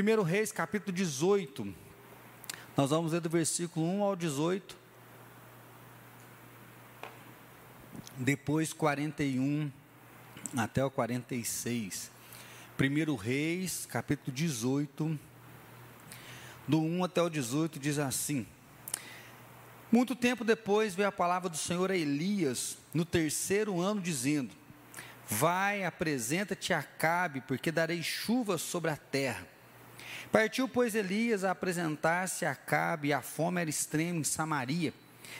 1 Reis, capítulo 18. Nós vamos ler do versículo 1 ao 18. Depois 41 até o 46. 1 Reis, capítulo 18. Do 1 até o 18 diz assim: Muito tempo depois veio a palavra do Senhor a Elias, no terceiro ano, dizendo: Vai, apresenta-te a Acabe, porque darei chuva sobre a terra. Partiu, pois, Elias a apresentar-se a Acabe, e a fome era extrema em Samaria.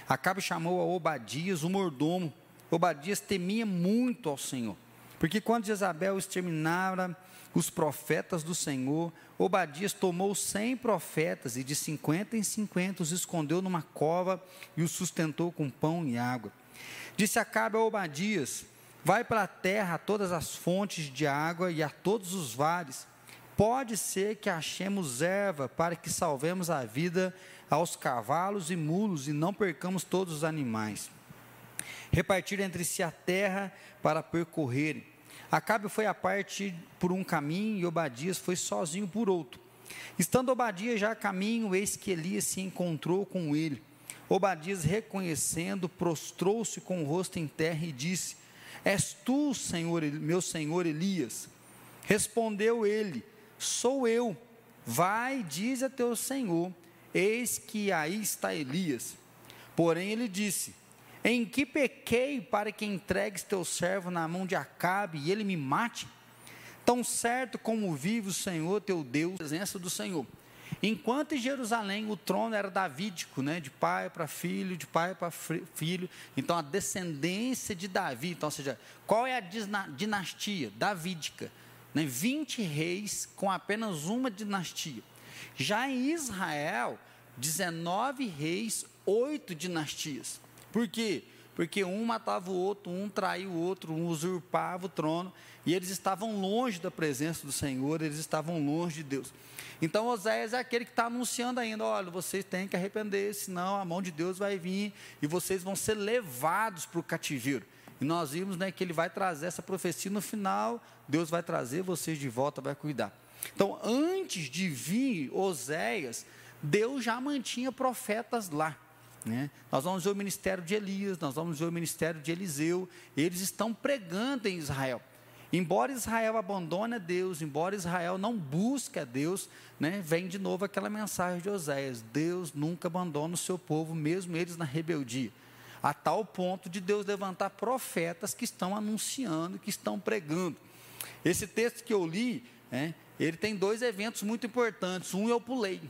Acabe chamou a Obadias, o mordomo. Obadias temia muito ao Senhor, porque quando Jezabel exterminara os profetas do Senhor, Obadias tomou cem profetas e de cinquenta em cinquenta os escondeu numa cova e os sustentou com pão e água. Disse Acabe a Obadias: Vai para a terra a todas as fontes de água e a todos os vales. Pode ser que achemos erva para que salvemos a vida aos cavalos e mulos e não percamos todos os animais. Repartir entre si a terra para percorrerem. Acabe foi a parte por um caminho e Obadias foi sozinho por outro. Estando Obadias já a caminho, eis que Elias se encontrou com ele. Obadias, reconhecendo, prostrou-se com o rosto em terra e disse: És tu, Senhor, meu senhor Elias? Respondeu ele: Sou eu. Vai, diz a teu senhor: Eis que aí está Elias. Porém ele disse: Em que pequei para que entregues teu servo na mão de Acabe e ele me mate? Tão certo como vive o Senhor teu Deus, presença do Senhor. Enquanto em Jerusalém o trono era davídico, né, de pai para filho, de pai para filho, então a descendência de Davi, então, ou seja, qual é a dinastia? Davídica. Né, 20 reis com apenas uma dinastia. Já em Israel, 19 reis, oito dinastias. Por quê? Porque um matava o outro, um traía o outro, um usurpava o trono, e eles estavam longe da presença do Senhor, eles estavam longe de Deus. Então Oséias é aquele que está anunciando ainda: olha, vocês têm que arrepender, senão a mão de Deus vai vir e vocês vão ser levados para o cativeiro. E nós vimos né, que ele vai trazer essa profecia no final, Deus vai trazer vocês de volta, vai cuidar. Então, antes de vir Oséias, Deus já mantinha profetas lá. Né? Nós vamos ver o ministério de Elias, nós vamos ver o ministério de Eliseu, eles estão pregando em Israel. Embora Israel abandone a Deus, embora Israel não busque a Deus, né, vem de novo aquela mensagem de Oséias: Deus nunca abandona o seu povo, mesmo eles na rebeldia. A tal ponto de Deus levantar profetas que estão anunciando, que estão pregando. Esse texto que eu li, né, ele tem dois eventos muito importantes. Um eu pulei.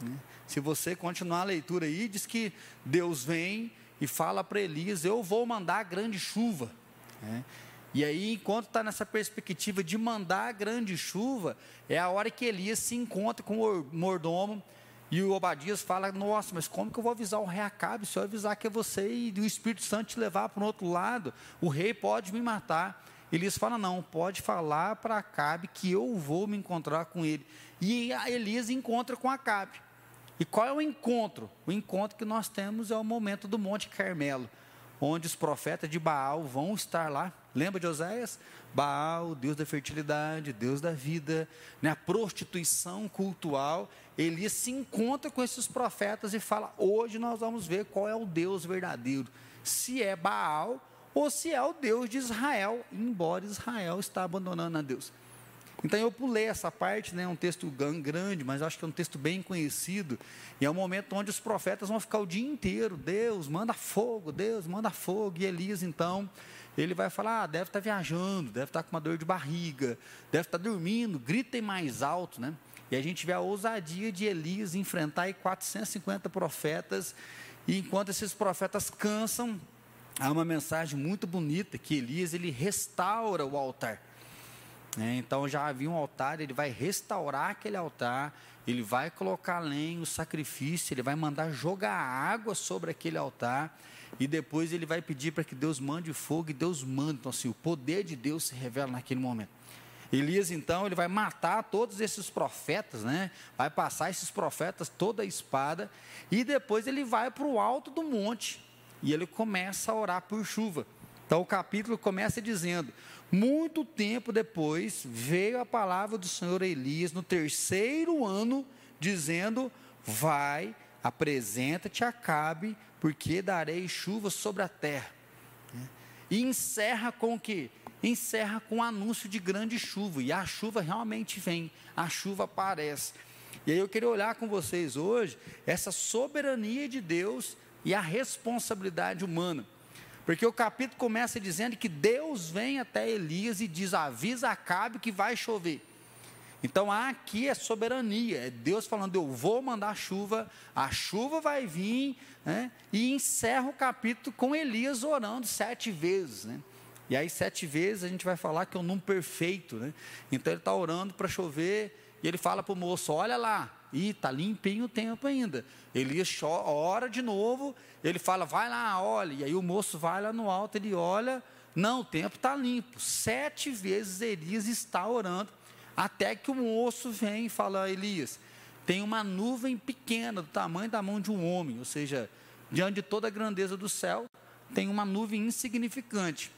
Né? Se você continuar a leitura aí, diz que Deus vem e fala para Elias: Eu vou mandar grande chuva. Né? E aí, enquanto está nessa perspectiva de mandar grande chuva, é a hora que Elias se encontra com o mordomo e o Obadias fala: Nossa, mas como que eu vou avisar o rei Acabe? Se eu avisar que é você e o Espírito Santo te levar para o outro lado, o rei pode me matar. Elias fala: Não, pode falar para Acabe que eu vou me encontrar com ele. E Elias encontra com Acabe. E qual é o encontro? O encontro que nós temos é o momento do Monte Carmelo onde os profetas de Baal vão estar lá. Lembra de Oséias? Baal, Deus da fertilidade, Deus da vida, né? a prostituição cultural. Elias se encontra com esses profetas e fala: hoje nós vamos ver qual é o Deus verdadeiro. Se é Baal ou se é o Deus de Israel, embora Israel está abandonando a Deus. Então eu pulei essa parte, né, um texto grande, mas acho que é um texto bem conhecido, e é um momento onde os profetas vão ficar o dia inteiro, Deus manda fogo, Deus manda fogo, e Elias então, ele vai falar, ah, deve estar viajando, deve estar com uma dor de barriga, deve estar dormindo, gritem mais alto, né? E a gente vê a ousadia de Elias enfrentar 450 profetas, e enquanto esses profetas cansam, há uma mensagem muito bonita que Elias ele restaura o altar. Né? Então já havia um altar, ele vai restaurar aquele altar, ele vai colocar lenha, o sacrifício, ele vai mandar jogar água sobre aquele altar, e depois ele vai pedir para que Deus mande fogo, e Deus manda. Então, assim, o poder de Deus se revela naquele momento. Elias, então, ele vai matar todos esses profetas, né? Vai passar esses profetas toda a espada, e depois ele vai para o alto do monte, e ele começa a orar por chuva. Então o capítulo começa dizendo: Muito tempo depois veio a palavra do Senhor a Elias no terceiro ano, dizendo: Vai, apresenta-te a Cabe, porque darei chuva sobre a terra. E encerra com o que? Encerra com o anúncio de grande chuva. E a chuva realmente vem, a chuva aparece. E aí eu queria olhar com vocês hoje essa soberania de Deus e a responsabilidade humana. Porque o capítulo começa dizendo que Deus vem até Elias e diz: avisa Acabe que vai chover. Então aqui é soberania, é Deus falando: eu vou mandar chuva, a chuva vai vir, né? e encerra o capítulo com Elias orando sete vezes. Né? E aí, sete vezes, a gente vai falar que é um número perfeito. Né? Então ele está orando para chover, e ele fala para o moço: olha lá, e está limpinho o tempo ainda. Elias ora de novo, ele fala: vai lá, olha. E aí o moço vai lá no alto, ele olha. Não, o tempo está limpo. Sete vezes Elias está orando até que o moço vem e fala: Elias, tem uma nuvem pequena, do tamanho da mão de um homem, ou seja, diante de toda a grandeza do céu, tem uma nuvem insignificante.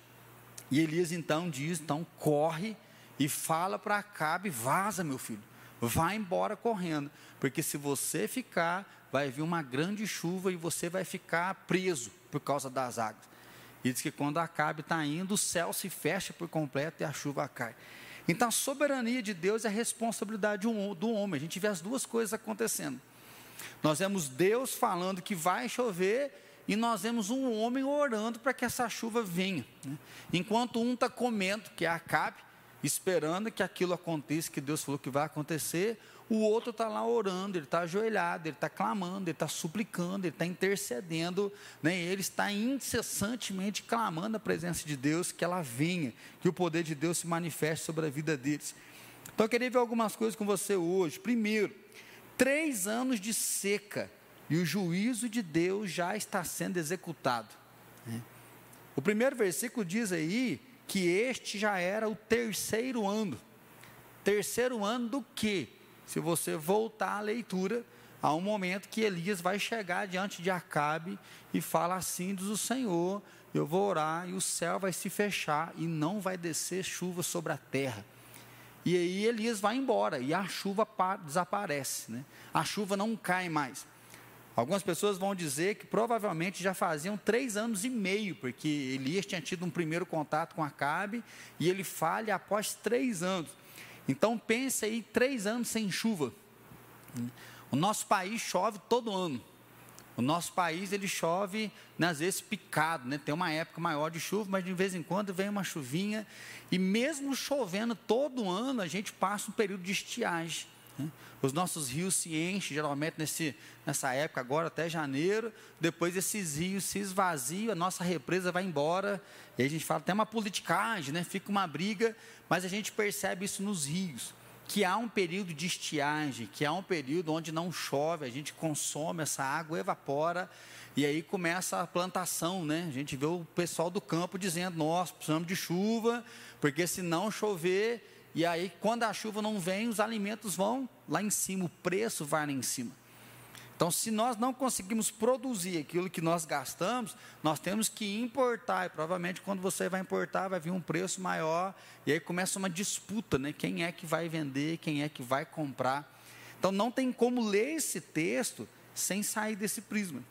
E Elias então diz: então corre e fala para Acabe: vaza, meu filho, vá embora correndo, porque se você ficar, vai vir uma grande chuva e você vai ficar preso por causa das águas. E diz que quando Acabe está indo, o céu se fecha por completo e a chuva cai. Então a soberania de Deus é a responsabilidade do homem. A gente vê as duas coisas acontecendo. Nós vemos Deus falando que vai chover e nós vemos um homem orando para que essa chuva venha. Né? Enquanto um está comendo, que é Acabe, esperando que aquilo aconteça, que Deus falou que vai acontecer, o outro está lá orando, ele está ajoelhado, ele está clamando, ele está suplicando, ele está intercedendo, né? ele está incessantemente clamando a presença de Deus, que ela venha, que o poder de Deus se manifeste sobre a vida deles. Então eu queria ver algumas coisas com você hoje. Primeiro, três anos de seca e o juízo de Deus já está sendo executado. Né? O primeiro versículo diz aí que este já era o terceiro ano. Terceiro ano do quê? se você voltar à leitura, há um momento que Elias vai chegar diante de Acabe e fala assim: diz o Senhor, eu vou orar e o céu vai se fechar e não vai descer chuva sobre a terra. E aí Elias vai embora e a chuva desaparece, né? a chuva não cai mais. Algumas pessoas vão dizer que provavelmente já faziam três anos e meio, porque Elias tinha tido um primeiro contato com Acabe e ele falha após três anos. Então pense aí três anos sem chuva. O nosso país chove todo ano. O nosso país ele chove, né, às vezes picado, né? tem uma época maior de chuva, mas de vez em quando vem uma chuvinha. E mesmo chovendo todo ano, a gente passa um período de estiagem. Né? Os nossos rios se enchem, geralmente nesse, nessa época, agora até janeiro. Depois esses rios se esvaziam, a nossa represa vai embora. E a gente fala até uma politicagem, né? fica uma briga, mas a gente percebe isso nos rios. Que há um período de estiagem, que há um período onde não chove, a gente consome essa água, evapora, e aí começa a plantação, né? A gente vê o pessoal do campo dizendo: nós precisamos de chuva, porque se não chover, e aí, quando a chuva não vem, os alimentos vão lá em cima, o preço vai lá em cima. Então, se nós não conseguimos produzir aquilo que nós gastamos, nós temos que importar. E provavelmente, quando você vai importar, vai vir um preço maior. E aí começa uma disputa, né? Quem é que vai vender, quem é que vai comprar. Então, não tem como ler esse texto sem sair desse prisma.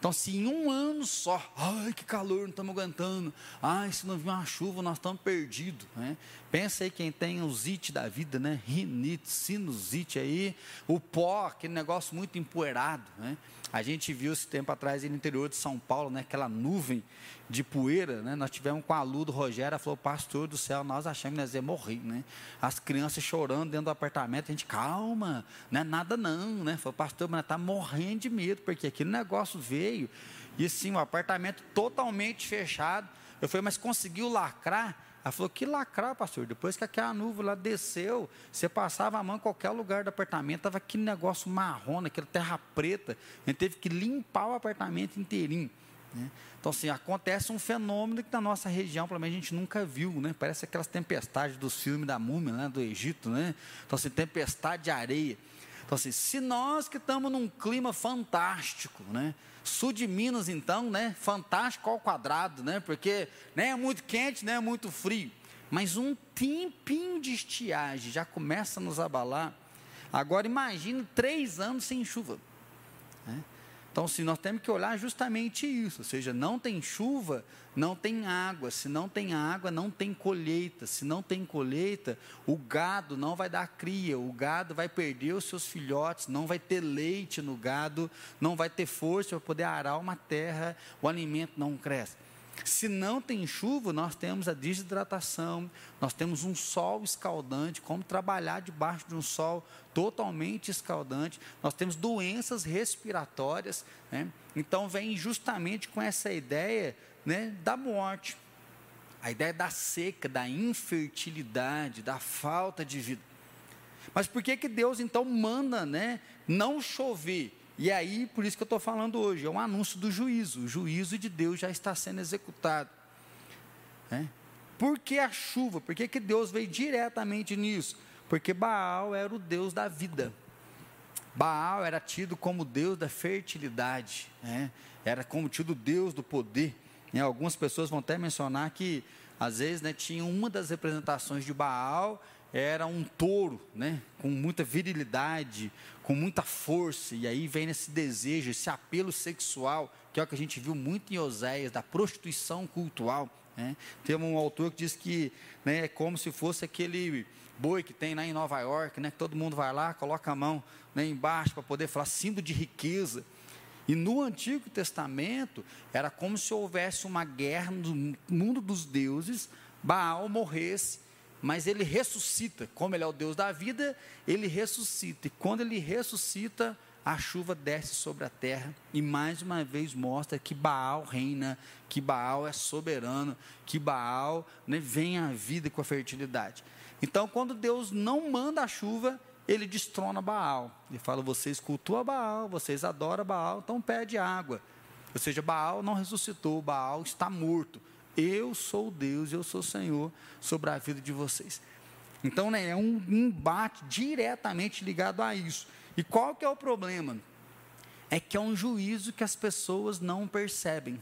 Então, se em um ano só, ai que calor, não estamos aguentando, ai, se não vir uma chuva, nós estamos perdidos. Né? Pensa aí quem tem o zite da vida, né? Rinite, sinusite aí, o pó, aquele negócio muito empoeirado. Né? A gente viu esse tempo atrás no interior de São Paulo, né? aquela nuvem de poeira, né? Nós tivemos com a Lu do Rogério, ela falou, pastor do céu, nós achamos que nós ia morrer, né? As crianças chorando dentro do apartamento, a gente, calma, não é nada não, né? Falou, pastor, mas está morrendo de medo, porque aquele negócio veio, e sim, o apartamento totalmente fechado. Eu falei, mas conseguiu lacrar? Ela falou, que lacrar, pastor? Depois que aquela nuvem lá desceu, você passava a mão em qualquer lugar do apartamento, estava aquele negócio marrom, aquela terra preta. A gente teve que limpar o apartamento inteirinho. Né? Então, assim, acontece um fenômeno que na nossa região, pelo menos, a gente nunca viu, né? Parece aquelas tempestades dos filmes da múmia, né? do Egito, né? Então, assim, tempestade de areia. Então, assim, se nós que estamos num clima fantástico, né? Sul de Minas, então, né? Fantástico ao quadrado, né? Porque nem é muito quente, nem é muito frio. Mas um tempinho de estiagem já começa a nos abalar. Agora imagine três anos sem chuva. Né? Então, se nós temos que olhar justamente isso, ou seja, não tem chuva, não tem água. Se não tem água, não tem colheita. Se não tem colheita, o gado não vai dar cria, o gado vai perder os seus filhotes, não vai ter leite no gado, não vai ter força para poder arar uma terra, o alimento não cresce. Se não tem chuva, nós temos a desidratação, nós temos um sol escaldante, como trabalhar debaixo de um sol totalmente escaldante, nós temos doenças respiratórias, né? então vem justamente com essa ideia né, da morte, a ideia da seca, da infertilidade, da falta de vida. Mas por que, que Deus então manda né, não chover? E aí, por isso que eu estou falando hoje, é um anúncio do juízo. O juízo de Deus já está sendo executado. Né? Por que a chuva? Por que, que Deus veio diretamente nisso? Porque Baal era o Deus da vida. Baal era tido como Deus da fertilidade, né? era como tido Deus do poder. Né? Algumas pessoas vão até mencionar que, às vezes, né, tinha uma das representações de Baal era um touro, né, com muita virilidade, com muita força, e aí vem esse desejo, esse apelo sexual, que é o que a gente viu muito em Oséias, da prostituição cultural. Né? Tem um autor que diz que né, é como se fosse aquele boi que tem lá em Nova York, né, que todo mundo vai lá, coloca a mão né, embaixo para poder falar símbolo de riqueza. E no Antigo Testamento, era como se houvesse uma guerra no mundo dos deuses, Baal morresse mas ele ressuscita. Como ele é o Deus da vida, ele ressuscita. E quando ele ressuscita, a chuva desce sobre a terra e mais uma vez mostra que Baal reina, que Baal é soberano, que Baal né, vem à vida com a fertilidade. Então, quando Deus não manda a chuva, ele destrona Baal. Ele fala: vocês cultuam Baal, vocês adoram Baal, então pede água. Ou seja, Baal não ressuscitou, Baal está morto. Eu sou Deus, eu sou Senhor sobre a vida de vocês. Então, né, é um embate diretamente ligado a isso. E qual que é o problema? É que é um juízo que as pessoas não percebem.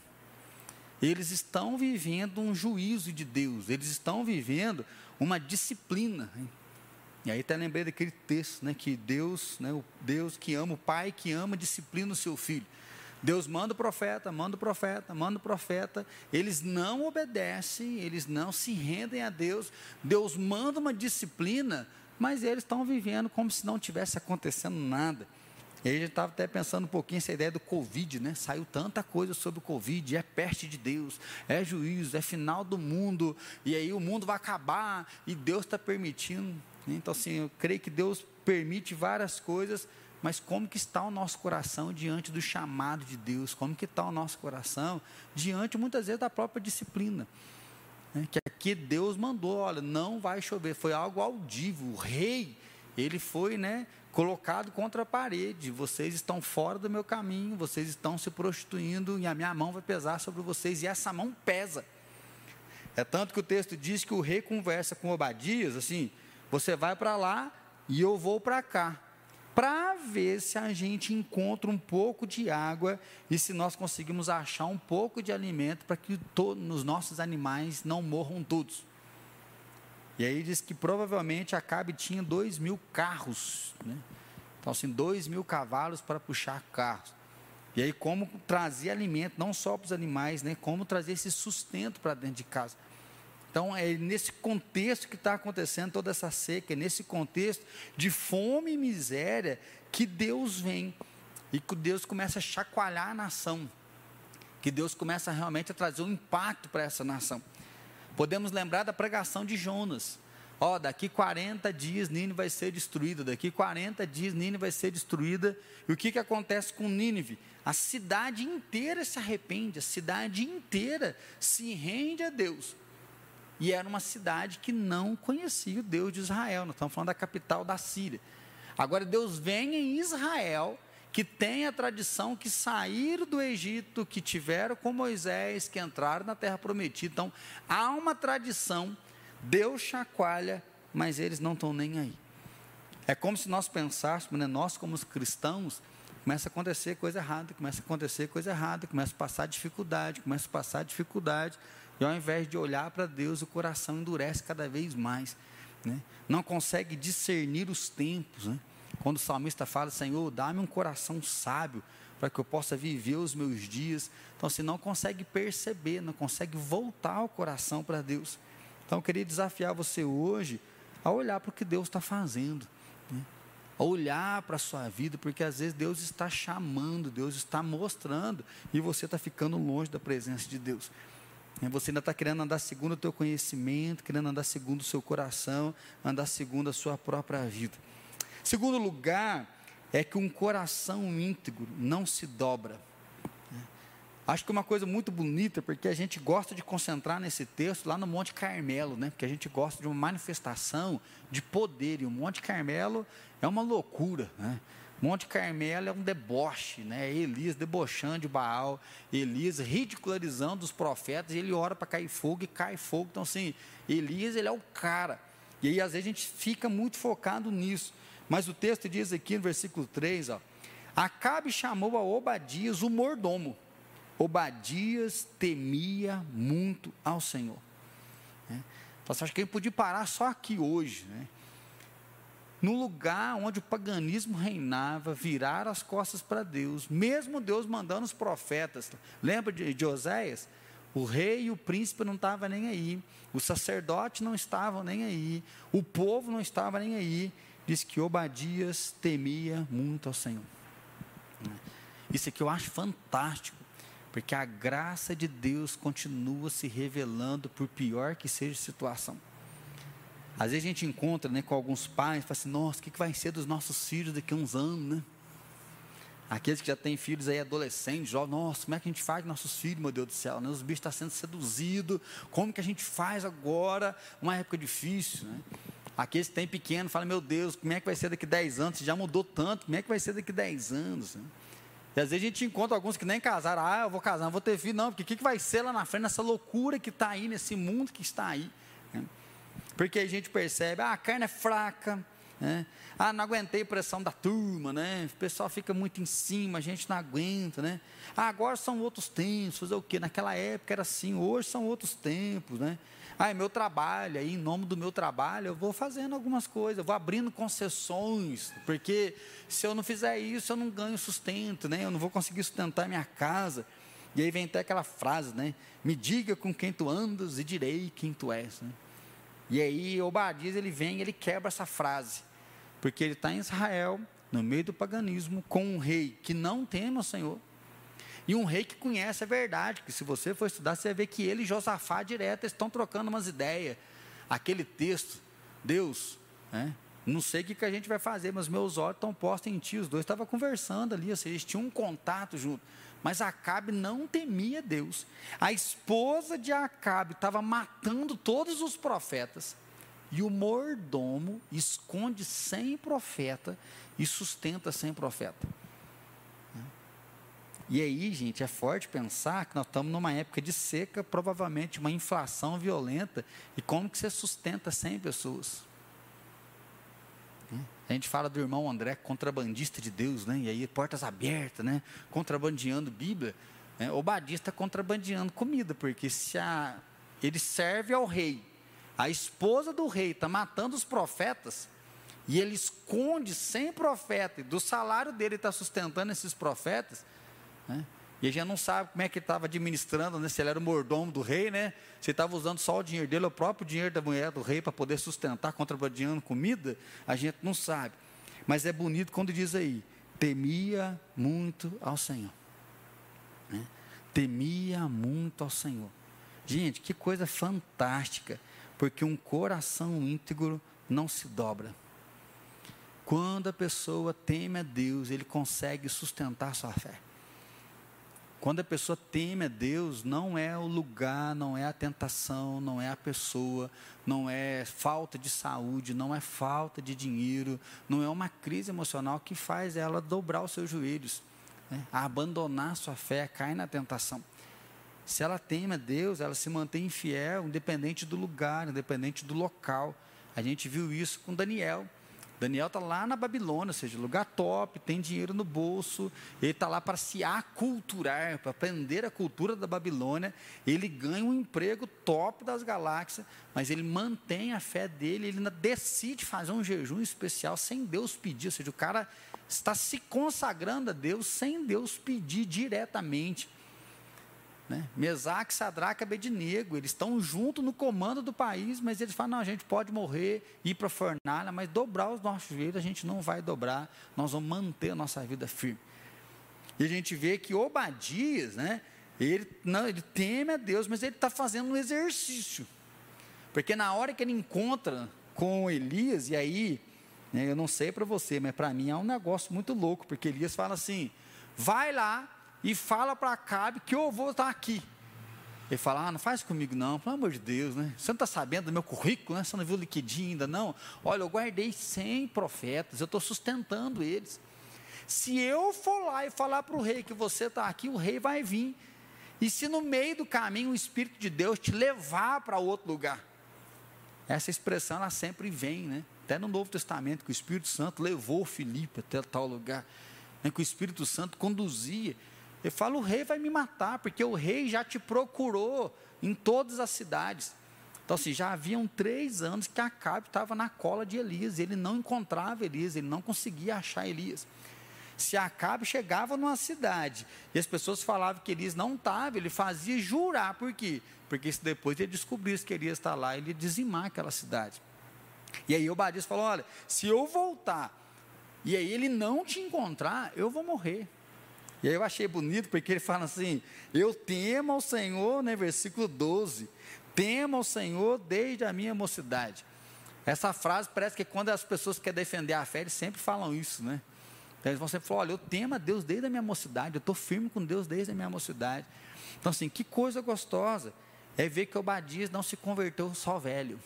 Eles estão vivendo um juízo de Deus, eles estão vivendo uma disciplina. E aí até lembrei daquele texto, né, que Deus, né, o Deus que ama, o pai que ama, disciplina o seu filho. Deus manda o profeta, manda o profeta, manda o profeta. Eles não obedecem, eles não se rendem a Deus. Deus manda uma disciplina, mas eles estão vivendo como se não tivesse acontecendo nada. E a estava até pensando um pouquinho essa ideia do Covid, né? Saiu tanta coisa sobre o Covid, é peste de Deus, é juízo, é final do mundo, e aí o mundo vai acabar, e Deus está permitindo. Então, assim, eu creio que Deus permite várias coisas mas como que está o nosso coração diante do chamado de Deus? Como que está o nosso coração diante, muitas vezes, da própria disciplina? Né? Que aqui Deus mandou, olha, não vai chover. Foi algo audível. O rei, ele foi, né, colocado contra a parede. Vocês estão fora do meu caminho, vocês estão se prostituindo e a minha mão vai pesar sobre vocês. E essa mão pesa. É tanto que o texto diz que o rei conversa com Obadias, assim, você vai para lá e eu vou para cá para ver se a gente encontra um pouco de água e se nós conseguimos achar um pouco de alimento para que os nossos animais não morram todos. E aí diz que provavelmente Acabe tinha dois mil carros, né? então assim, dois mil cavalos para puxar carros. E aí como trazer alimento, não só para os animais, né? como trazer esse sustento para dentro de casa. Então, é nesse contexto que está acontecendo toda essa seca, é nesse contexto de fome e miséria que Deus vem e que Deus começa a chacoalhar a nação, que Deus começa realmente a trazer um impacto para essa nação. Podemos lembrar da pregação de Jonas. Ó, oh, daqui 40 dias Nínive vai ser destruída, daqui 40 dias Nínive vai ser destruída. E o que, que acontece com Nínive? A cidade inteira se arrepende, a cidade inteira se rende a Deus. E era uma cidade que não conhecia o Deus de Israel. Nós estamos falando da capital da Síria. Agora, Deus vem em Israel, que tem a tradição que saíram do Egito, que tiveram com Moisés, que entraram na terra prometida. Então, há uma tradição, Deus chacoalha, mas eles não estão nem aí. É como se nós pensássemos, né, nós como cristãos, começa a acontecer coisa errada, começa a acontecer coisa errada, começa a passar dificuldade, começa a passar dificuldade, e ao invés de olhar para Deus, o coração endurece cada vez mais. Né? Não consegue discernir os tempos. Né? Quando o salmista fala, Senhor, dá-me um coração sábio para que eu possa viver os meus dias. Então, se assim, não consegue perceber, não consegue voltar o coração para Deus. Então, eu queria desafiar você hoje a olhar para o que Deus está fazendo. Né? A olhar para a sua vida, porque às vezes Deus está chamando, Deus está mostrando, e você está ficando longe da presença de Deus. Você ainda está querendo andar segundo o teu conhecimento, querendo andar segundo o seu coração, andar segundo a sua própria vida. Segundo lugar, é que um coração íntegro não se dobra. Acho que é uma coisa muito bonita, porque a gente gosta de concentrar nesse texto lá no Monte Carmelo, né? Porque a gente gosta de uma manifestação de poder, e o Monte Carmelo é uma loucura, né? Monte Carmelo é um deboche, né? Elias debochando de Baal, Elias ridicularizando os profetas, ele ora para cair fogo e cai fogo. Então, assim, Elias, ele é o cara. E aí, às vezes, a gente fica muito focado nisso. Mas o texto diz aqui no versículo 3, ó, Acabe chamou a Obadias o mordomo. Obadias temia muito ao Senhor. Né? Então, você acha que ele podia parar só aqui hoje, né? No lugar onde o paganismo reinava, virar as costas para Deus, mesmo Deus mandando os profetas. Lembra de, de Oséias? O rei e o príncipe não estavam nem aí, o sacerdote não estavam nem aí, o povo não estava nem aí diz que Obadias temia muito ao Senhor. Isso aqui eu acho fantástico, porque a graça de Deus continua se revelando por pior que seja a situação. Às vezes a gente encontra né, com alguns pais e fala assim, nossa, o que vai ser dos nossos filhos daqui a uns anos, né? Aqueles que já têm filhos aí adolescentes, jovens, nossa, como é que a gente faz com nossos filhos, meu Deus do céu? Né? Os bichos estão sendo seduzidos, como que a gente faz agora? Uma época difícil, né? Aqueles que têm pequeno falam, meu Deus, como é que vai ser daqui 10 anos? Já mudou tanto, como é que vai ser daqui 10 anos? Né? E às vezes a gente encontra alguns que nem casaram, ah, eu vou casar, não vou ter filho, não, porque o que, que vai ser lá na frente, nessa loucura que está aí, nesse mundo que está aí? Né? Porque a gente percebe, ah, a carne é fraca, né? Ah, não aguentei a pressão da turma, né? O pessoal fica muito em cima, a gente não aguenta, né? Ah, agora são outros tempos, fazer o quê? Naquela época era assim, hoje são outros tempos, né? Ah, é meu trabalho, aí em nome do meu trabalho eu vou fazendo algumas coisas, eu vou abrindo concessões, porque se eu não fizer isso eu não ganho sustento, né? Eu não vou conseguir sustentar minha casa. E aí vem até aquela frase, né? Me diga com quem tu andas e direi quem tu és, né? E aí Obadias ele vem, ele quebra essa frase, porque ele está em Israel, no meio do paganismo, com um rei que não teme o Senhor, e um rei que conhece a verdade, que se você for estudar, você vai ver que ele e Josafá direto estão trocando umas ideias. Aquele texto, Deus, né? não sei o que, que a gente vai fazer, mas meus olhos estão postos em ti. Os dois estavam conversando ali, ou seja, eles tinham um contato junto. Mas Acabe não temia Deus. A esposa de Acabe estava matando todos os profetas. E o mordomo esconde sem profeta e sustenta sem profeta. E aí, gente, é forte pensar que nós estamos numa época de seca, provavelmente uma inflação violenta. E como que você sustenta 100 pessoas? A gente fala do irmão André, contrabandista de Deus, né? E aí, portas abertas, né? Contrabandeando Bíblia. Né? O badista contrabandeando comida, porque se a, ele serve ao rei, a esposa do rei está matando os profetas, e ele esconde 100 profetas, do salário dele está sustentando esses profetas, né? E a gente não sabe como é que ele estava administrando, né? se ele era o mordomo do rei, né? se estava usando só o dinheiro dele, o próprio dinheiro da mulher do rei para poder sustentar, contrabandeando comida, a gente não sabe. Mas é bonito quando diz aí, temia muito ao Senhor. Né? Temia muito ao Senhor. Gente, que coisa fantástica, porque um coração íntegro não se dobra. Quando a pessoa teme a Deus, ele consegue sustentar sua fé. Quando a pessoa teme a Deus, não é o lugar, não é a tentação, não é a pessoa, não é falta de saúde, não é falta de dinheiro, não é uma crise emocional que faz ela dobrar os seus joelhos, né? abandonar sua fé, cair na tentação. Se ela teme a Deus, ela se mantém fiel, independente do lugar, independente do local. A gente viu isso com Daniel. Daniel está lá na Babilônia, ou seja, lugar top, tem dinheiro no bolso, ele está lá para se aculturar, para aprender a cultura da Babilônia. Ele ganha um emprego top das galáxias, mas ele mantém a fé dele, ele ainda decide fazer um jejum especial sem Deus pedir, ou seja, o cara está se consagrando a Deus sem Deus pedir diretamente. Né? Mesaque, Sadraque e Abednego, eles estão juntos no comando do país, mas eles falam, não, a gente pode morrer, ir para a fornalha, mas dobrar os nossos joelhos a gente não vai dobrar, nós vamos manter a nossa vida firme. E a gente vê que Obadias, né, ele, não, ele teme a Deus, mas ele está fazendo um exercício. Porque na hora que ele encontra com Elias, e aí, né, eu não sei para você, mas para mim é um negócio muito louco, porque Elias fala assim: vai lá, e fala para Acabe que eu vou estar aqui. Ele fala, ah, não faz comigo não, pelo amor de Deus, né? Você não está sabendo do meu currículo, né? Você não viu o liquidinho ainda não? Olha, eu guardei 100 profetas, eu estou sustentando eles. Se eu for lá e falar para o rei que você está aqui, o rei vai vir. E se no meio do caminho o Espírito de Deus te levar para outro lugar? Essa expressão, ela sempre vem, né? Até no Novo Testamento, que o Espírito Santo levou Filipe até tal lugar. Né? Que o Espírito Santo conduzia. Ele fala: o rei vai me matar, porque o rei já te procurou em todas as cidades. Então, assim, já haviam três anos que Acabe estava na cola de Elias, ele não encontrava Elias, ele não conseguia achar Elias. Se Acabe chegava numa cidade e as pessoas falavam que Elias não estava, ele fazia jurar, por quê? Porque se depois ele descobrisse que Elias está lá, ele ia dizimar aquela cidade. E aí Obadias falou: olha, se eu voltar e aí ele não te encontrar, eu vou morrer. E aí eu achei bonito porque ele fala assim: Eu temo ao Senhor, né, versículo 12. Temo ao Senhor desde a minha mocidade. Essa frase parece que quando as pessoas querem defender a fé, eles sempre falam isso, né? Então eles vão sempre falar: Olha, eu temo a Deus desde a minha mocidade, eu estou firme com Deus desde a minha mocidade. Então, assim, que coisa gostosa é ver que Obadias não se converteu só velho,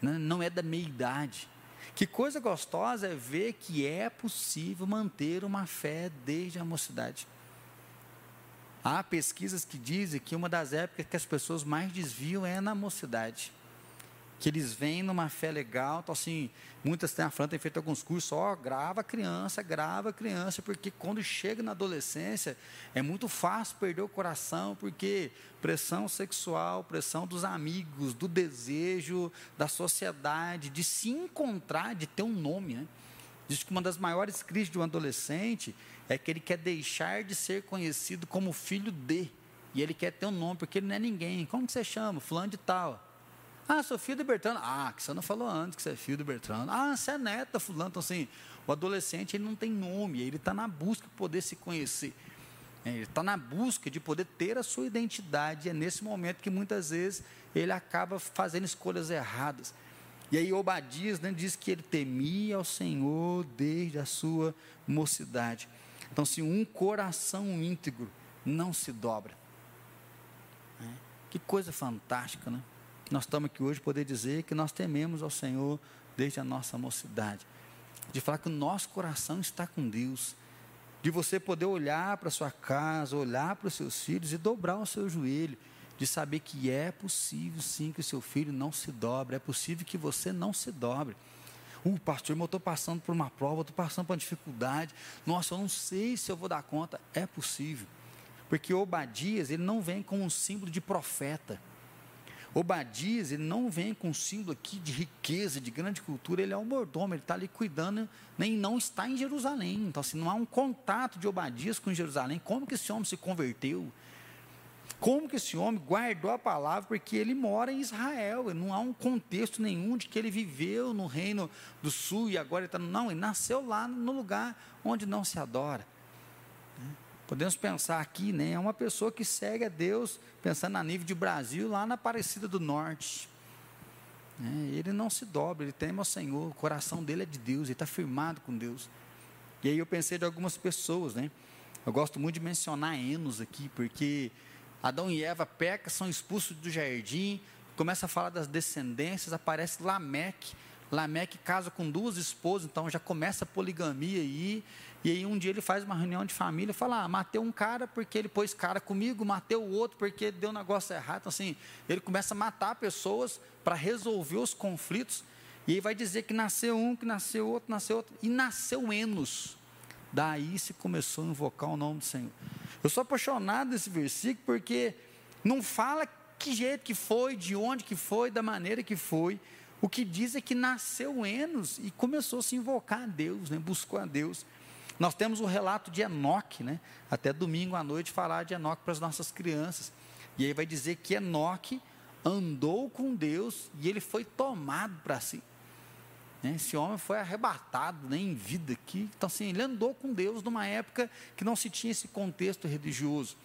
né? não é da meia idade que coisa gostosa é ver que é possível manter uma fé desde a mocidade. Há pesquisas que dizem que uma das épocas que as pessoas mais desviam é na mocidade que eles vêm numa fé legal, então assim, muitas têm a Fran tem feito alguns cursos, ó, grava a criança, grava a criança, porque quando chega na adolescência, é muito fácil perder o coração, porque pressão sexual, pressão dos amigos, do desejo, da sociedade, de se encontrar, de ter um nome, né? Diz que uma das maiores crises de um adolescente é que ele quer deixar de ser conhecido como filho de, e ele quer ter um nome, porque ele não é ninguém. Como que você chama? Fulano de tal. Ah, sou filho do Bertrano. Ah, que você não falou antes que você é filho do Bertrano. Ah, você é neta fulano. Então, assim, o adolescente ele não tem nome, ele está na busca de poder se conhecer. É, ele está na busca de poder ter a sua identidade. E é nesse momento que muitas vezes ele acaba fazendo escolhas erradas. E aí Obadias né, diz que ele temia ao Senhor desde a sua mocidade. Então, se um coração íntegro não se dobra. É, que coisa fantástica, né? Nós estamos aqui hoje poder dizer que nós tememos ao Senhor desde a nossa mocidade. De falar que o nosso coração está com Deus. De você poder olhar para sua casa, olhar para os seus filhos e dobrar o seu joelho. De saber que é possível sim que o seu filho não se dobre. É possível que você não se dobre. Uh, pastor, eu estou passando por uma prova, estou passando por uma dificuldade. Nossa, eu não sei se eu vou dar conta. É possível. Porque Obadias, ele não vem com um símbolo de profeta. Obadias, ele não vem com um símbolo aqui de riqueza, de grande cultura, ele é um mordomo, ele está ali cuidando, nem não está em Jerusalém. Então, assim, não há um contato de Obadias com Jerusalém. Como que esse homem se converteu? Como que esse homem guardou a palavra? Porque ele mora em Israel, não há um contexto nenhum de que ele viveu no reino do sul e agora ele está. Não, ele nasceu lá no lugar onde não se adora. Podemos pensar aqui, né? É uma pessoa que segue a Deus, pensando a nível de Brasil, lá na Aparecida do Norte. É, ele não se dobra, ele teme ao Senhor, o coração dele é de Deus, ele está firmado com Deus. E aí eu pensei de algumas pessoas, né? Eu gosto muito de mencionar Enos aqui, porque Adão e Eva pecam, são expulsos do jardim, começa a falar das descendências, aparece Lameque, Lameque casa com duas esposas, então já começa a poligamia aí. E aí um dia ele faz uma reunião de família e fala: ah, matei um cara porque ele pôs cara comigo, matei o outro porque deu um negócio errado. Então, assim, ele começa a matar pessoas para resolver os conflitos. E aí vai dizer que nasceu um, que nasceu outro, nasceu outro, e nasceu Enos. Daí se começou a invocar o nome do Senhor. Eu sou apaixonado nesse versículo porque não fala que jeito que foi, de onde que foi, da maneira que foi. O que diz é que nasceu Enos e começou a se invocar a Deus, né? buscou a Deus. Nós temos o relato de Enoque, né? até domingo à noite falar de Enoque para as nossas crianças. E aí vai dizer que Enoque andou com Deus e ele foi tomado para si. Né? Esse homem foi arrebatado né, em vida aqui. Então, assim, ele andou com Deus numa época que não se tinha esse contexto religioso.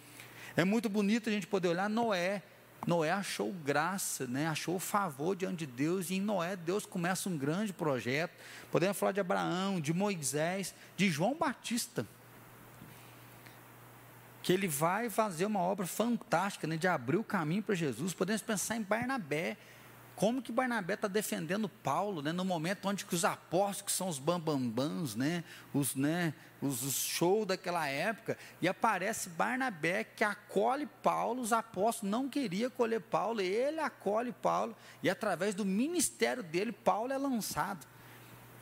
É muito bonito a gente poder olhar Noé. Noé achou graça, né? achou favor diante de Deus, e em Noé Deus começa um grande projeto. Podemos falar de Abraão, de Moisés, de João Batista que ele vai fazer uma obra fantástica, né, de abrir o caminho para Jesus. Podemos pensar em Barnabé. Como que Barnabé está defendendo Paulo, né, no momento onde que os apóstolos, que são os bambambãs, né, os, né, os, os shows daquela época, e aparece Barnabé que acolhe Paulo, os apóstolos não queriam acolher Paulo, ele acolhe Paulo, e através do ministério dele, Paulo é lançado.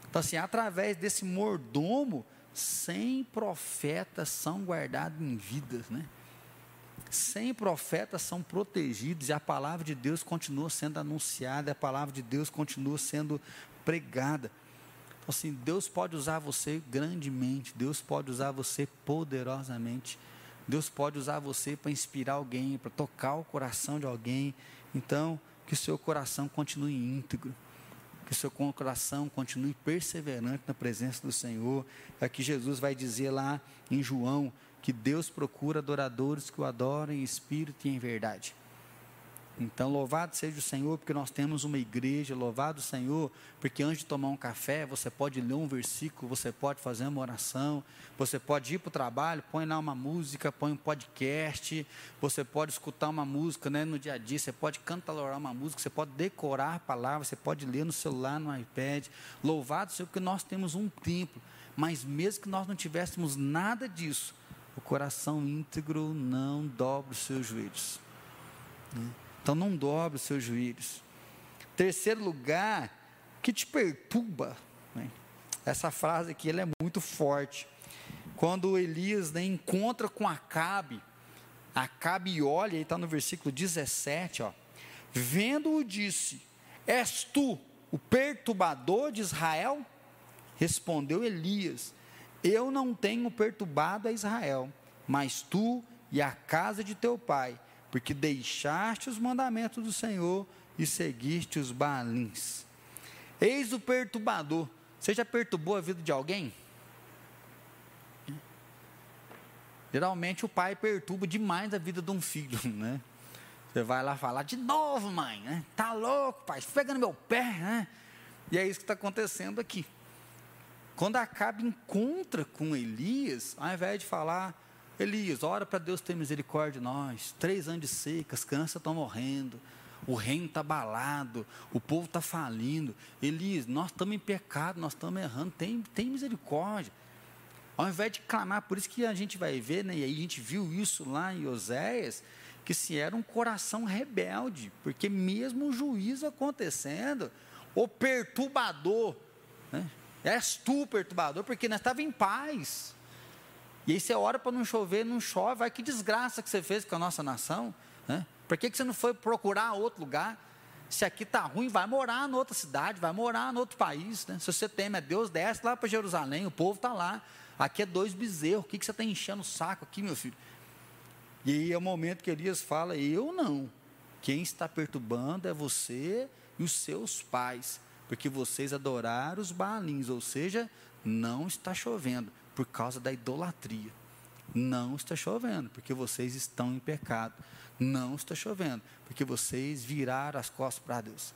Então, assim, através desse mordomo, 100 profetas são guardados em vidas, né? 100 profetas são protegidos e a palavra de Deus continua sendo anunciada, a palavra de Deus continua sendo pregada. Então, assim, Deus pode usar você grandemente, Deus pode usar você poderosamente, Deus pode usar você para inspirar alguém, para tocar o coração de alguém. Então, que o seu coração continue íntegro que o seu coração continue perseverante na presença do Senhor. É que Jesus vai dizer lá em João que Deus procura adoradores que o adorem em espírito e em verdade. Então, louvado seja o Senhor, porque nós temos uma igreja, louvado o Senhor, porque antes de tomar um café, você pode ler um versículo, você pode fazer uma oração, você pode ir para o trabalho, põe lá uma música, põe um podcast, você pode escutar uma música né, no dia a dia, você pode cantarolar uma música, você pode decorar a palavra, você pode ler no celular, no iPad. Louvado seja porque nós temos um templo, mas mesmo que nós não tivéssemos nada disso, o coração íntegro não dobra os seus joelhos. Né? Então não dobre os seus joelhos. Terceiro lugar, que te perturba. Né? Essa frase aqui ela é muito forte. Quando Elias né, encontra com Acabe, Acabe olha, e está no versículo 17, ó. Vendo-o disse: És tu o perturbador de Israel? Respondeu Elias: Eu não tenho perturbado a Israel, mas tu e a casa de teu pai porque deixaste os mandamentos do Senhor e seguiste os balins. Eis o perturbador. Você já perturbou a vida de alguém? Geralmente o pai perturba demais a vida de um filho, né? Você vai lá falar de novo, mãe, né? Tá louco, pai, pega no meu pé, né? E é isso que está acontecendo aqui. Quando Acabe encontra com Elias, ao invés de falar, Elias, ora para Deus ter misericórdia de nós. Três anos de seca, as crianças estão morrendo, o reino está abalado, o povo está falindo. Elias, nós estamos em pecado, nós estamos errando, tem, tem misericórdia. Ao invés de clamar, por isso que a gente vai ver, né, e aí a gente viu isso lá em Oséias, que se era um coração rebelde, porque mesmo o juízo acontecendo, o perturbador, né, és tu perturbador, porque nós estávamos em paz. E aí você ora para não chover, não chove, vai que desgraça que você fez com a nossa nação. Né? Por que, que você não foi procurar outro lugar? Se aqui está ruim, vai morar em outra cidade, vai morar em outro país. Né? Se você teme a Deus, desce lá para Jerusalém, o povo está lá. Aqui é dois bezerros, o que, que você está enchendo o saco aqui, meu filho? E aí é o momento que Elias fala: Eu não. Quem está perturbando é você e os seus pais, porque vocês adoraram os balins, ou seja, não está chovendo por causa da idolatria. Não está chovendo, porque vocês estão em pecado. Não está chovendo, porque vocês viraram as costas para Deus.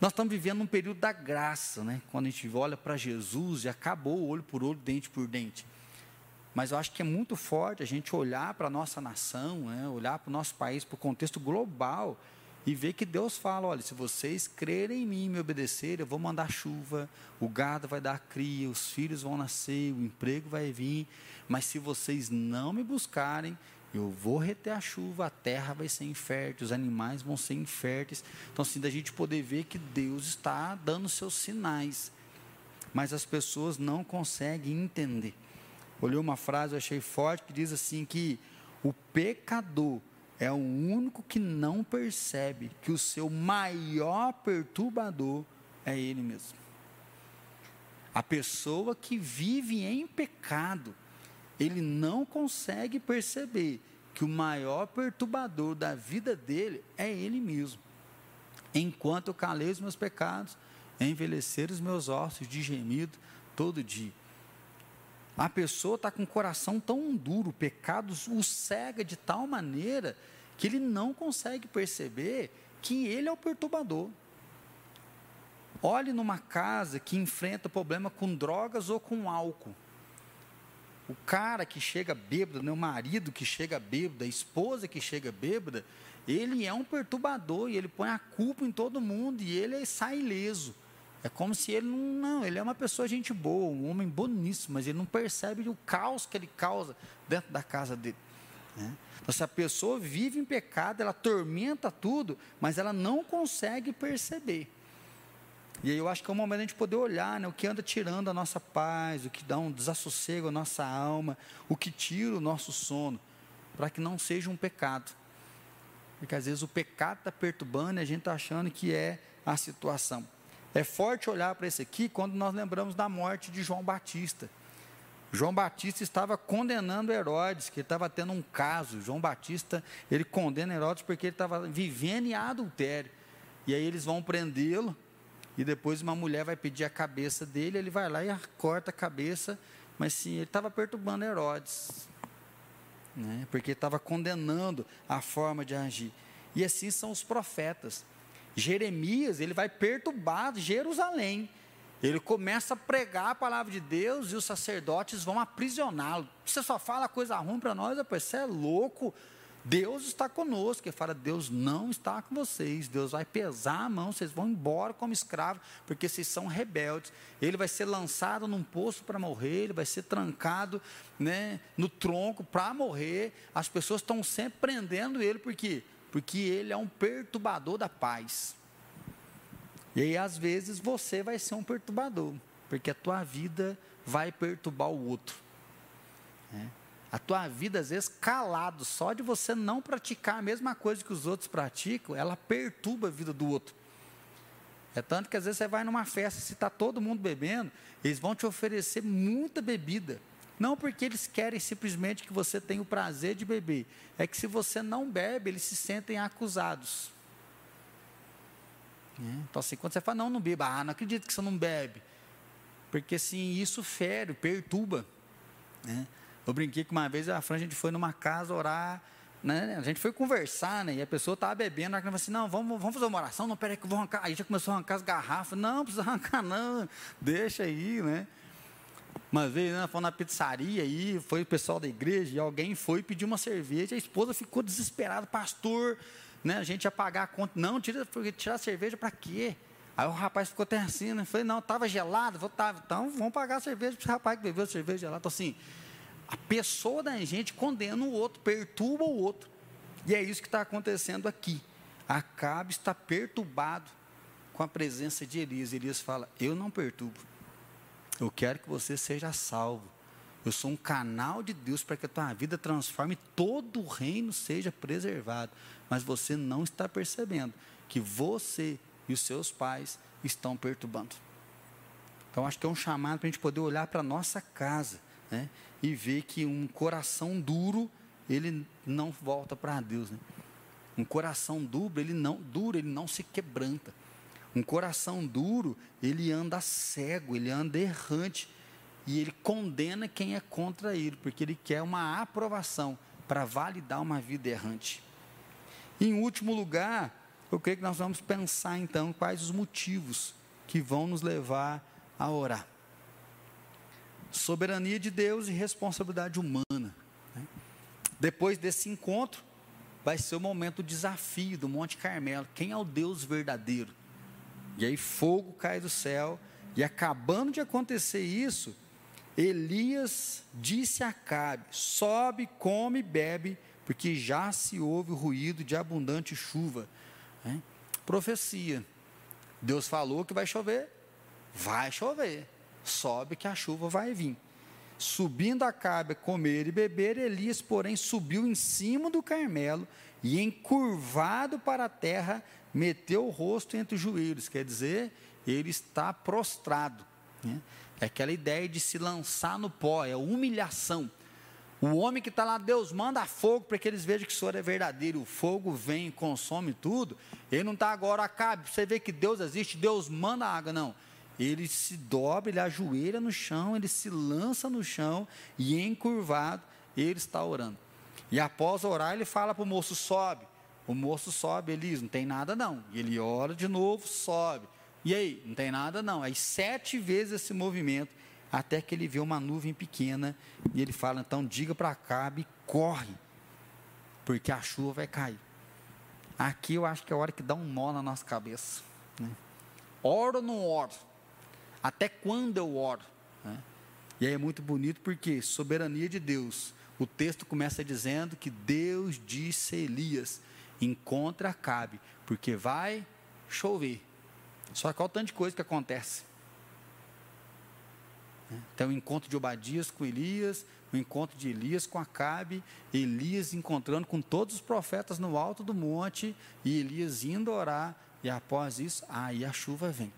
Nós estamos vivendo um período da graça, né? Quando a gente olha para Jesus e acabou olho por olho, dente por dente. Mas eu acho que é muito forte a gente olhar para a nossa nação, né? olhar para o nosso país, para o contexto global e ver que Deus fala: olha, se vocês crerem em mim e me obedecerem, eu vou mandar chuva, o gado vai dar cria, os filhos vão nascer, o emprego vai vir, mas se vocês não me buscarem, Eu vou reter a chuva, a terra vai ser infértil, os animais vão ser inférteis. Então, assim, da gente poder ver que Deus está dando seus sinais, mas as pessoas não conseguem entender. Olhei uma frase, eu achei forte, que diz assim: que o pecador é o único que não percebe que o seu maior perturbador é ele mesmo. A pessoa que vive em pecado, ele não consegue perceber que o maior perturbador da vida dele é ele mesmo. Enquanto eu calei os meus pecados, envelhecer os meus ossos de gemido todo dia. A pessoa está com o coração tão duro, o pecado o cega de tal maneira que ele não consegue perceber que ele é o perturbador. Olhe numa casa que enfrenta problema com drogas ou com álcool. O cara que chega bêbado, né, o marido que chega bêbado, a esposa que chega bêbada, ele é um perturbador e ele põe a culpa em todo mundo e ele sai ileso. É como se ele não, não, ele é uma pessoa gente boa, um homem boníssimo, mas ele não percebe o caos que ele causa dentro da casa dele. Né? Então, se a pessoa vive em pecado, ela tormenta tudo, mas ela não consegue perceber. E aí eu acho que é o momento de a gente poder olhar né, o que anda tirando a nossa paz, o que dá um desassossego à nossa alma, o que tira o nosso sono, para que não seja um pecado. Porque às vezes o pecado está perturbando e a gente está achando que é a situação. É forte olhar para esse aqui quando nós lembramos da morte de João Batista. João Batista estava condenando Herodes, que estava tendo um caso. João Batista, ele condena Herodes porque ele estava vivendo em adultério. E aí eles vão prendê-lo, e depois uma mulher vai pedir a cabeça dele, ele vai lá e corta a cabeça, mas sim, ele estava perturbando Herodes, né? porque estava condenando a forma de agir. E assim são os profetas. Jeremias, ele vai perturbar Jerusalém. Ele começa a pregar a palavra de Deus e os sacerdotes vão aprisioná-lo. Você só fala coisa ruim para nós, depois você é louco. Deus está conosco. Ele fala: Deus não está com vocês. Deus vai pesar a mão, vocês vão embora como escravos, porque vocês são rebeldes. Ele vai ser lançado num poço para morrer, ele vai ser trancado né, no tronco para morrer. As pessoas estão sempre prendendo ele, por quê? Porque ele é um perturbador da paz. E aí, às vezes, você vai ser um perturbador, porque a tua vida vai perturbar o outro. É. A tua vida, às vezes, calado, só de você não praticar a mesma coisa que os outros praticam, ela perturba a vida do outro. É tanto que às vezes você vai numa festa, se está todo mundo bebendo, eles vão te oferecer muita bebida. Não porque eles querem simplesmente que você tenha o prazer de beber. É que se você não bebe, eles se sentem acusados. É. Então, assim, quando você fala, não, não beba, ah, não acredito que você não bebe. Porque, assim, isso fere, perturba. Né? Eu brinquei que uma vez a Fran, a gente foi numa casa orar, né? A gente foi conversar, né? E a pessoa estava bebendo, ela falou assim, não, vamos, vamos fazer uma oração, não, peraí que eu vou arrancar. Aí já começou a arrancar as garrafas, não, não precisa arrancar não, deixa aí, né? Uma vez, né, foi na pizzaria aí, foi o pessoal da igreja, e alguém foi pedir uma cerveja, a esposa ficou desesperada, pastor, né? A gente ia pagar a conta. Não, tira, tirar a cerveja para quê? Aí o rapaz ficou até assim, né? Falei, não, estava gelado, vou, tava, então vamos pagar a cerveja para esse rapaz que bebeu a cerveja gelada. Então, assim, a pessoa da gente condena o outro, perturba o outro. E é isso que está acontecendo aqui. Acabe está perturbado com a presença de Elias. Elias fala: Eu não perturbo. Eu quero que você seja salvo. Eu sou um canal de Deus para que a tua vida transforme todo o reino seja preservado. Mas você não está percebendo que você e os seus pais estão perturbando. Então, acho que é um chamado para a gente poder olhar para a nossa casa né? e ver que um coração duro, ele não volta para Deus. Né? Um coração duro, ele não duro, ele não se quebranta. Um coração duro, ele anda cego, ele anda errante. E ele condena quem é contra ele, porque ele quer uma aprovação para validar uma vida errante. Em último lugar, eu creio que nós vamos pensar então quais os motivos que vão nos levar a orar soberania de Deus e responsabilidade humana. Né? Depois desse encontro, vai ser o momento do desafio do Monte Carmelo. Quem é o Deus verdadeiro? E aí fogo cai do céu, e acabando de acontecer isso, Elias disse a Acabe: sobe, come bebe, porque já se ouve o ruído de abundante chuva. Né? Profecia. Deus falou que vai chover, vai chover. Sobe que a chuva vai vir. Subindo a Cabe comer e beber, Elias, porém, subiu em cima do Carmelo e, encurvado para a terra, meteu o rosto entre os joelhos. Quer dizer, ele está prostrado. Né? É aquela ideia de se lançar no pó, é humilhação. O homem que está lá, Deus manda fogo para que eles vejam que o Senhor é verdadeiro. O fogo vem e consome tudo. Ele não está agora, acabe. Você vê que Deus existe, Deus manda água. Não. Ele se dobra, ele ajoelha no chão, ele se lança no chão e encurvado, ele está orando. E após orar, ele fala para o moço: sobe. O moço sobe, diz: não tem nada não. E ele ora de novo, sobe. E aí, não tem nada não. Aí sete vezes esse movimento até que ele vê uma nuvem pequena e ele fala: então diga para Acabe, corre, porque a chuva vai cair. Aqui eu acho que é a hora que dá um nó na nossa cabeça. Né? Oro ou não oro? Até quando eu oro? Né? E aí é muito bonito porque soberania de Deus. O texto começa dizendo que Deus disse a Elias: encontra Acabe, porque vai chover. Só que olha o tanto de coisa que acontece. Então, o encontro de Obadias com Elias, o encontro de Elias com Acabe, Elias encontrando com todos os profetas no alto do monte, e Elias indo orar, e após isso, aí a chuva vem.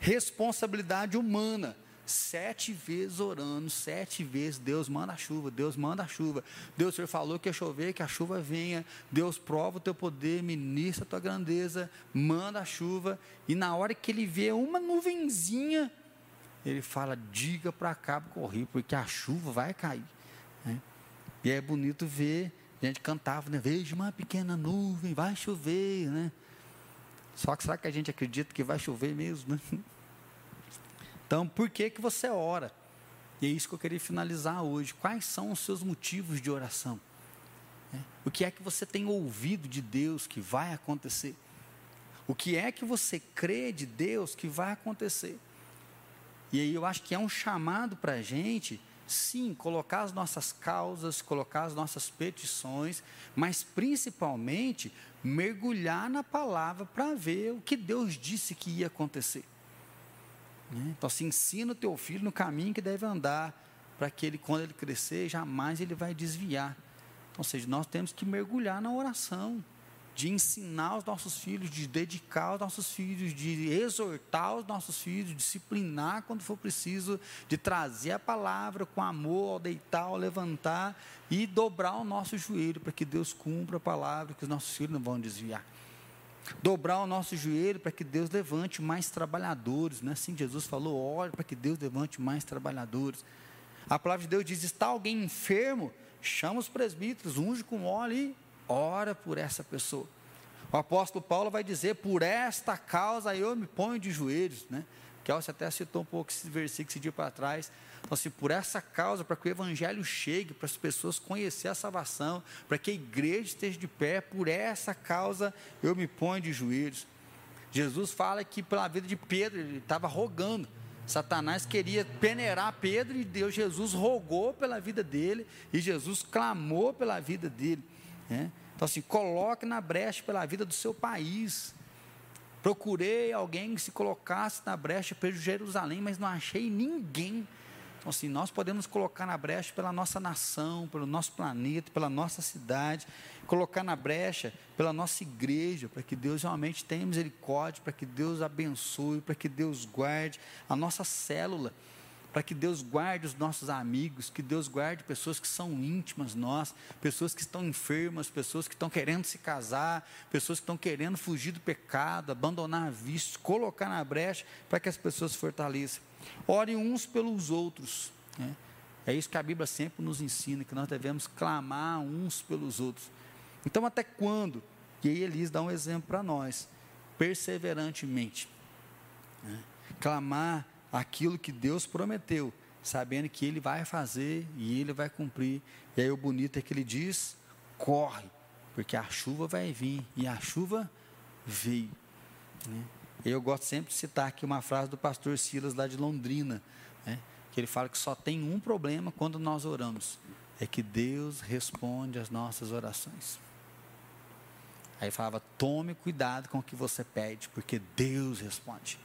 Responsabilidade humana. Sete vezes orando, sete vezes Deus manda a chuva, Deus manda a chuva. Deus, o Senhor falou que ia chover, que a chuva venha. Deus prova o teu poder, ministra a tua grandeza, manda a chuva. E na hora que ele vê uma nuvenzinha, ele fala: diga para cá correr, porque a chuva vai cair. Né? E é bonito ver, a gente cantava, né? Veja uma pequena nuvem, vai chover, né? Só que será que a gente acredita que vai chover mesmo, né? Então, por que que você ora? E é isso que eu queria finalizar hoje. Quais são os seus motivos de oração? É. O que é que você tem ouvido de Deus que vai acontecer? O que é que você crê de Deus que vai acontecer? E aí eu acho que é um chamado para a gente, sim, colocar as nossas causas, colocar as nossas petições, mas principalmente mergulhar na palavra para ver o que Deus disse que ia acontecer. Né? Então, assim, ensina o teu filho no caminho que deve andar, para que ele, quando ele crescer, jamais ele vai desviar. Então, ou seja, nós temos que mergulhar na oração de ensinar os nossos filhos, de dedicar os nossos filhos, de exortar os nossos filhos, disciplinar quando for preciso, de trazer a palavra com amor ao deitar, ao levantar e dobrar o nosso joelho para que Deus cumpra a palavra, que os nossos filhos não vão desviar. Dobrar o nosso joelho para que Deus levante mais trabalhadores, não é assim Jesus falou? Ore para que Deus levante mais trabalhadores. A palavra de Deus diz: está alguém enfermo? Chama os presbíteros, unge com óleo e ora por essa pessoa. O apóstolo Paulo vai dizer: por esta causa eu me ponho de joelhos, né? Kelsen até citou um pouco esse versículo esse dia para trás. Então, assim, por essa causa, para que o evangelho chegue, para as pessoas conhecer a salvação, para que a igreja esteja de pé, por essa causa eu me ponho de joelhos. Jesus fala que pela vida de Pedro, ele estava rogando. Satanás queria peneirar Pedro e Deus, Jesus rogou pela vida dele e Jesus clamou pela vida dele. Né? Então, assim, coloque na brecha pela vida do seu país. Procurei alguém que se colocasse na brecha para Jerusalém, mas não achei ninguém. Então, assim, nós podemos colocar na brecha pela nossa nação, pelo nosso planeta, pela nossa cidade, colocar na brecha pela nossa igreja, para que Deus realmente tenha misericórdia, para que Deus abençoe, para que Deus guarde a nossa célula para que Deus guarde os nossos amigos, que Deus guarde pessoas que são íntimas nós, pessoas que estão enfermas, pessoas que estão querendo se casar, pessoas que estão querendo fugir do pecado, abandonar vícios, colocar na brecha para que as pessoas se fortaleçam. Ore uns pelos outros. Né? É isso que a Bíblia sempre nos ensina, que nós devemos clamar uns pelos outros. Então, até quando? E aí Elias dá um exemplo para nós. Perseverantemente. Né? Clamar aquilo que Deus prometeu, sabendo que Ele vai fazer e Ele vai cumprir. E aí o bonito é que Ele diz: corre, porque a chuva vai vir, e a chuva veio. Né? Eu gosto sempre de citar aqui uma frase do pastor Silas lá de Londrina, né? que ele fala que só tem um problema quando nós oramos: é que Deus responde às nossas orações. Aí falava: tome cuidado com o que você pede, porque Deus responde.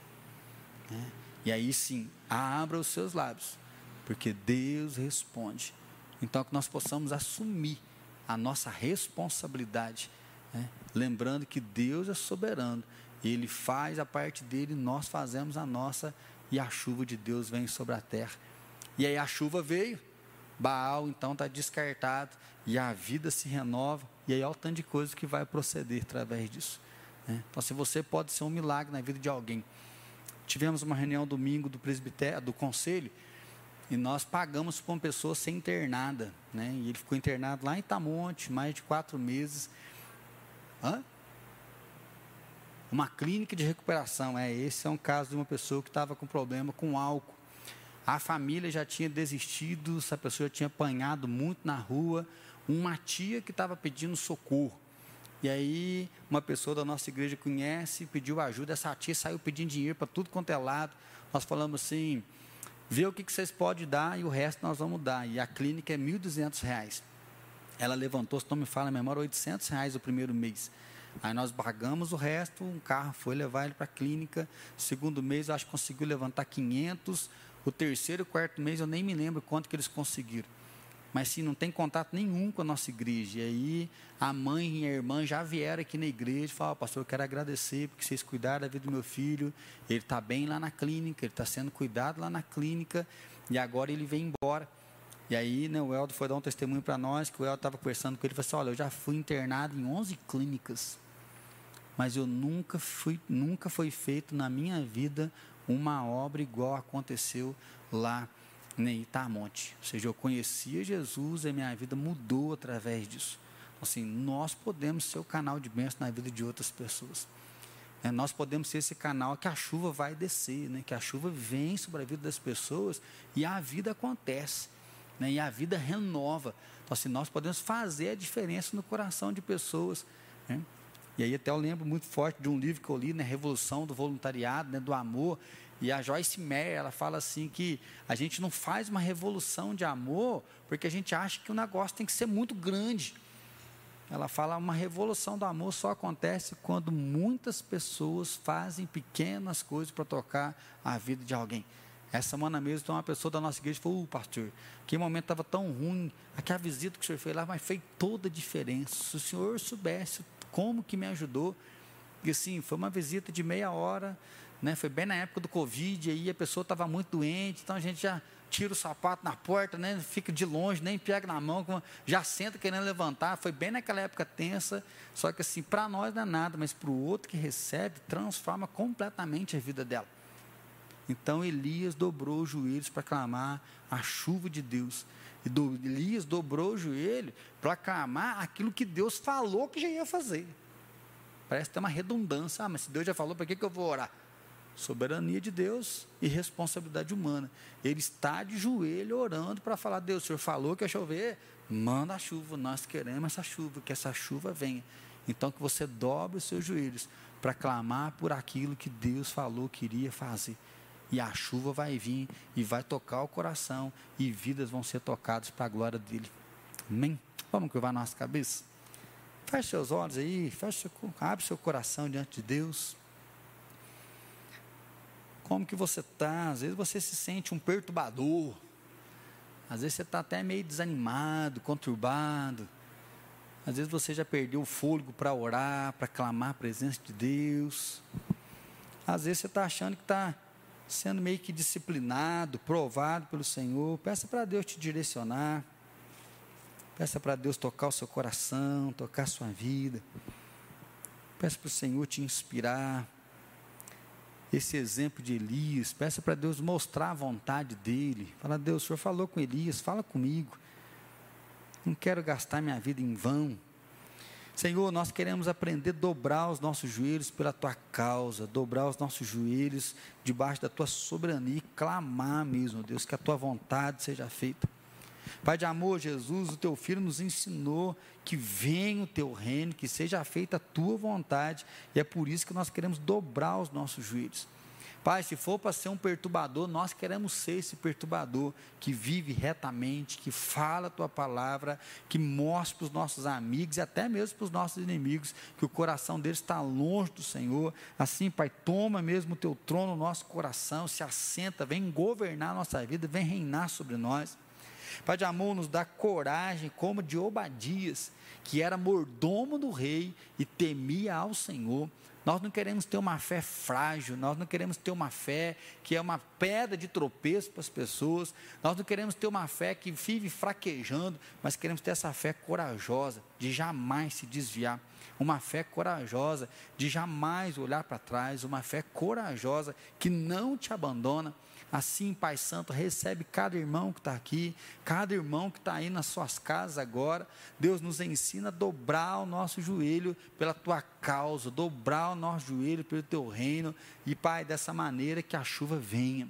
Né? E aí sim, abra os seus lábios, porque Deus responde. Então, que nós possamos assumir a nossa responsabilidade, né? lembrando que Deus é soberano, Ele faz a parte dele, nós fazemos a nossa, e a chuva de Deus vem sobre a terra. E aí a chuva veio, Baal então está descartado, e a vida se renova, e aí olha o tanto de coisa que vai proceder através disso. Né? Então, se você pode ser um milagre na vida de alguém. Tivemos uma reunião domingo do presbitério, do conselho, e nós pagamos para uma pessoa ser internada. Né? E ele ficou internado lá em Itamonte, mais de quatro meses. Hã? Uma clínica de recuperação. É, esse é um caso de uma pessoa que estava com problema com álcool. A família já tinha desistido, essa pessoa tinha apanhado muito na rua. Uma tia que estava pedindo socorro. E aí, uma pessoa da nossa igreja conhece, pediu ajuda. Essa tia saiu pedindo dinheiro para tudo quanto é lado. Nós falamos assim: vê o que, que vocês podem dar e o resto nós vamos dar. E a clínica é R$ 1.200. Ela levantou, se não me fala a memória, 800 reais o primeiro mês. Aí nós pagamos o resto, um carro foi levar ele para a clínica. Segundo mês, acho que conseguiu levantar 500. O terceiro e quarto mês, eu nem me lembro quanto que eles conseguiram. Mas sim, não tem contato nenhum com a nossa igreja. E aí, a mãe e a irmã já vieram aqui na igreja e falaram: Pastor, eu quero agradecer porque vocês cuidaram da vida do meu filho. Ele está bem lá na clínica, ele está sendo cuidado lá na clínica. E agora ele vem embora. E aí, né, o Eldo foi dar um testemunho para nós, que o Eldo estava conversando com ele e falou assim: Olha, eu já fui internado em 11 clínicas, mas eu nunca fui, nunca foi feito na minha vida uma obra igual aconteceu lá em Itamonte. Ou seja, eu conhecia Jesus e minha vida mudou através disso. Assim, nós podemos ser o canal de bênção na vida de outras pessoas. É, nós podemos ser esse canal que a chuva vai descer, né? que a chuva vem sobre a vida das pessoas e a vida acontece. Né? E a vida renova. Então, assim, nós podemos fazer a diferença no coração de pessoas. Né? E aí até eu lembro muito forte de um livro que eu li, né? Revolução do Voluntariado, né? do Amor. E a Joyce Meyer, ela fala assim que a gente não faz uma revolução de amor porque a gente acha que o negócio tem que ser muito grande. Ela fala uma revolução do amor só acontece quando muitas pessoas fazem pequenas coisas para tocar a vida de alguém. Essa semana mesmo, então, uma pessoa da nossa igreja falou: pastor, que momento estava tão ruim, aquela visita que o senhor fez lá, mas fez toda a diferença. Se o senhor soubesse como que me ajudou, e assim, foi uma visita de meia hora, né? Foi bem na época do Covid, aí a pessoa estava muito doente, então a gente já tira o sapato na porta, né? Fica de longe, nem pega na mão, já senta querendo levantar. Foi bem naquela época tensa, só que assim, para nós não é nada, mas para o outro que recebe, transforma completamente a vida dela. Então Elias dobrou os joelhos para clamar a chuva de Deus. E do, Elias dobrou o joelho para clamar aquilo que Deus falou que já ia fazer. Parece ter uma redundância. Ah, mas se Deus já falou, para que, que eu vou orar? Soberania de Deus e responsabilidade humana. Ele está de joelho orando para falar: Deus, o Senhor falou que ia chover, manda a chuva, nós queremos essa chuva, que essa chuva venha. Então, que você dobre os seus joelhos para clamar por aquilo que Deus falou que iria fazer. E a chuva vai vir e vai tocar o coração, e vidas vão ser tocadas para a glória dele. Amém? Vamos curvar nossa cabeça? Feche seus olhos aí, feche abre seu coração diante de Deus. Como que você está? Às vezes você se sente um perturbador. Às vezes você está até meio desanimado, conturbado. Às vezes você já perdeu o fôlego para orar, para clamar a presença de Deus. Às vezes você está achando que está sendo meio que disciplinado, provado pelo Senhor. Peça para Deus te direcionar. Peça para Deus tocar o seu coração, tocar a sua vida. Peça para o Senhor te inspirar esse exemplo de Elias, peça para Deus mostrar a vontade dele. Fala, Deus, o Senhor falou com Elias, fala comigo. Não quero gastar minha vida em vão. Senhor, nós queremos aprender a dobrar os nossos joelhos pela tua causa, dobrar os nossos joelhos debaixo da tua soberania e clamar mesmo, Deus, que a tua vontade seja feita. Pai de amor, Jesus, o teu filho nos ensinou que venha o teu reino, que seja feita a tua vontade, e é por isso que nós queremos dobrar os nossos joelhos. Pai, se for para ser um perturbador, nós queremos ser esse perturbador que vive retamente, que fala a tua palavra, que mostra para os nossos amigos e até mesmo para os nossos inimigos que o coração deles está longe do Senhor. Assim, Pai, toma mesmo o teu trono no nosso coração, se assenta, vem governar a nossa vida, vem reinar sobre nós. Pai de amor, nos dá coragem, como de Obadias, que era mordomo do rei e temia ao Senhor. Nós não queremos ter uma fé frágil, nós não queremos ter uma fé que é uma pedra de tropeço para as pessoas, nós não queremos ter uma fé que vive fraquejando, mas queremos ter essa fé corajosa, de jamais se desviar, uma fé corajosa, de jamais olhar para trás, uma fé corajosa que não te abandona. Assim, Pai Santo, recebe cada irmão que está aqui, cada irmão que está aí nas suas casas agora. Deus nos ensina a dobrar o nosso joelho pela tua causa, dobrar o nosso joelho pelo teu reino. E, Pai, dessa maneira que a chuva venha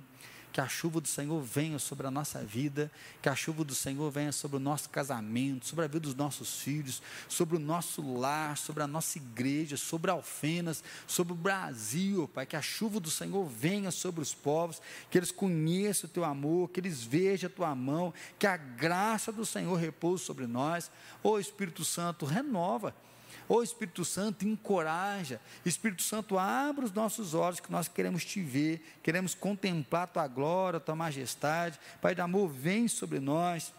que a chuva do Senhor venha sobre a nossa vida, que a chuva do Senhor venha sobre o nosso casamento, sobre a vida dos nossos filhos, sobre o nosso lar, sobre a nossa igreja, sobre Alfenas, sobre o Brasil, Pai, que a chuva do Senhor venha sobre os povos, que eles conheçam o teu amor, que eles vejam a tua mão, que a graça do Senhor repouse sobre nós. Ô Espírito Santo, renova Ô Espírito Santo, encoraja. Espírito Santo, abre os nossos olhos que nós queremos te ver, queremos contemplar tua glória, tua majestade. Pai de amor, vem sobre nós.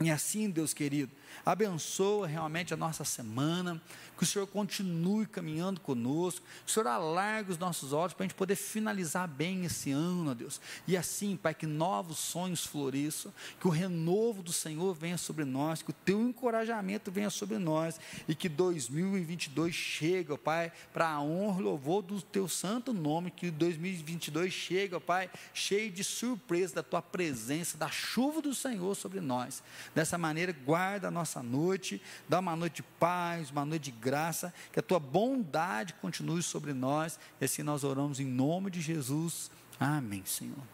E assim, Deus querido, abençoa realmente a nossa semana, que o Senhor continue caminhando conosco, que o Senhor alargue os nossos olhos para a gente poder finalizar bem esse ano, ó Deus. E assim, Pai, que novos sonhos floresçam, que o renovo do Senhor venha sobre nós, que o teu encorajamento venha sobre nós e que 2022 chegue, ó Pai, para a honra e louvor do teu santo nome, que 2022 chegue, ó Pai, cheio de surpresa da tua presença, da chuva do Senhor sobre nós. Dessa maneira, guarda a nossa noite, dá uma noite de paz, uma noite de graça, que a tua bondade continue sobre nós. E assim nós oramos em nome de Jesus. Amém, Senhor.